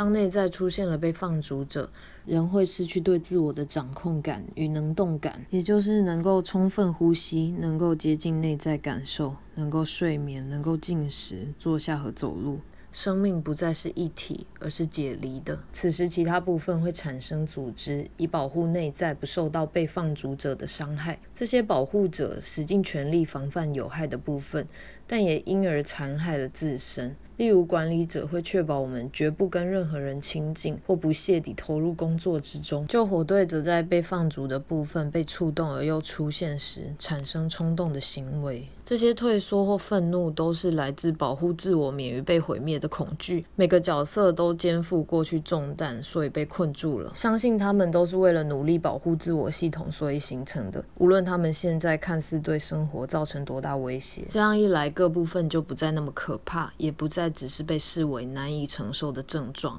当内在出现了被放逐者，人会失去对自我的掌控感与能动感，也就是能够充分呼吸，能够接近内在感受，能够睡眠，能够进食、坐下和走路。生命不再是一体，而是解离的。此时，其他部分会产生组织，以保护内在不受到被放逐者的伤害。这些保护者使尽全力防范有害的部分，但也因而残害了自身。例如，管理者会确保我们绝不跟任何人亲近，或不懈地投入工作之中。救火队则在被放逐的部分被触动而又出现时，产生冲动的行为。这些退缩或愤怒都是来自保护自我免于被毁灭的恐惧。每个角色都肩负过去重担，所以被困住了。相信他们都是为了努力保护自我系统，所以形成的。无论他们现在看似对生活造成多大威胁，这样一来，各部分就不再那么可怕，也不再。只是被视为难以承受的症状。